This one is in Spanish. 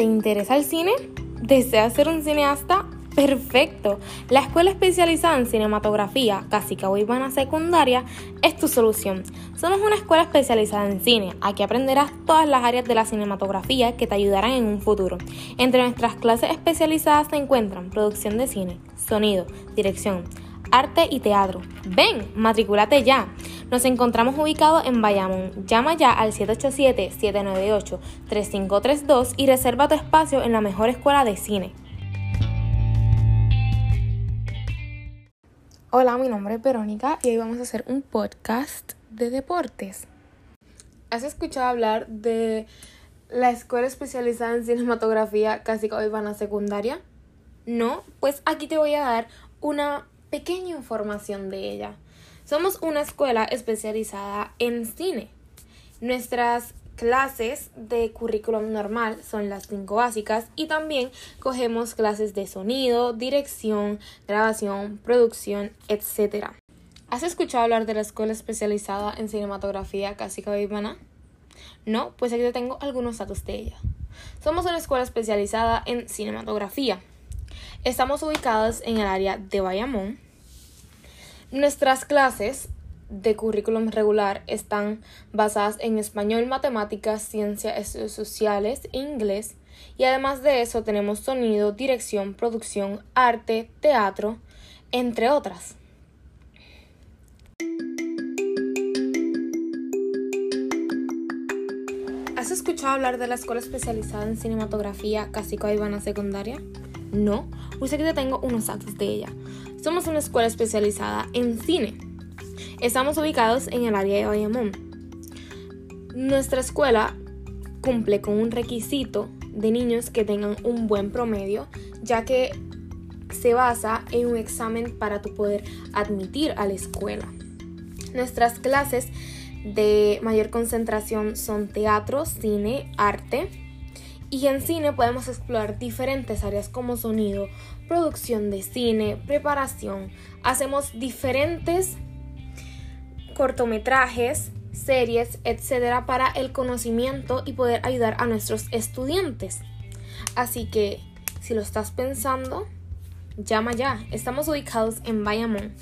¿Te interesa el cine? ¿Deseas ser un cineasta? Perfecto. La escuela especializada en cinematografía, Casica Ivana Secundaria, es tu solución. Somos una escuela especializada en cine. Aquí aprenderás todas las áreas de la cinematografía que te ayudarán en un futuro. Entre nuestras clases especializadas se encuentran producción de cine, sonido, dirección, arte y teatro. Ven, matricúlate ya. Nos encontramos ubicados en Bayamón. Llama ya al 787-798-3532 y reserva tu espacio en la mejor escuela de cine. Hola, mi nombre es Verónica y hoy vamos a hacer un podcast de deportes. ¿Has escuchado hablar de la escuela especializada en cinematografía casi Ivana Secundaria? No, pues aquí te voy a dar una pequeña información de ella. Somos una escuela especializada en cine. Nuestras clases de currículum normal son las cinco básicas y también cogemos clases de sonido, dirección, grabación, producción, etc. ¿Has escuchado hablar de la escuela especializada en cinematografía Casica Vivana? No, pues aquí te tengo algunos datos de ella. Somos una escuela especializada en cinematografía. Estamos ubicados en el área de Bayamón. Nuestras clases de currículum regular están basadas en español, matemáticas, ciencias sociales e inglés. Y además de eso tenemos sonido, dirección, producción, arte, teatro, entre otras. ¿Has escuchado hablar de la escuela especializada en cinematografía Casico Ivana Secundaria? No, pues aquí te tengo unos datos de ella. Somos una escuela especializada en cine. Estamos ubicados en el área de Bayamón. Nuestra escuela cumple con un requisito de niños que tengan un buen promedio, ya que se basa en un examen para tu poder admitir a la escuela. Nuestras clases de mayor concentración son teatro, cine, arte, y en cine podemos explorar diferentes áreas como sonido, producción de cine, preparación. Hacemos diferentes cortometrajes, series, etcétera, para el conocimiento y poder ayudar a nuestros estudiantes. Así que, si lo estás pensando, llama ya. Estamos ubicados en Bayamón.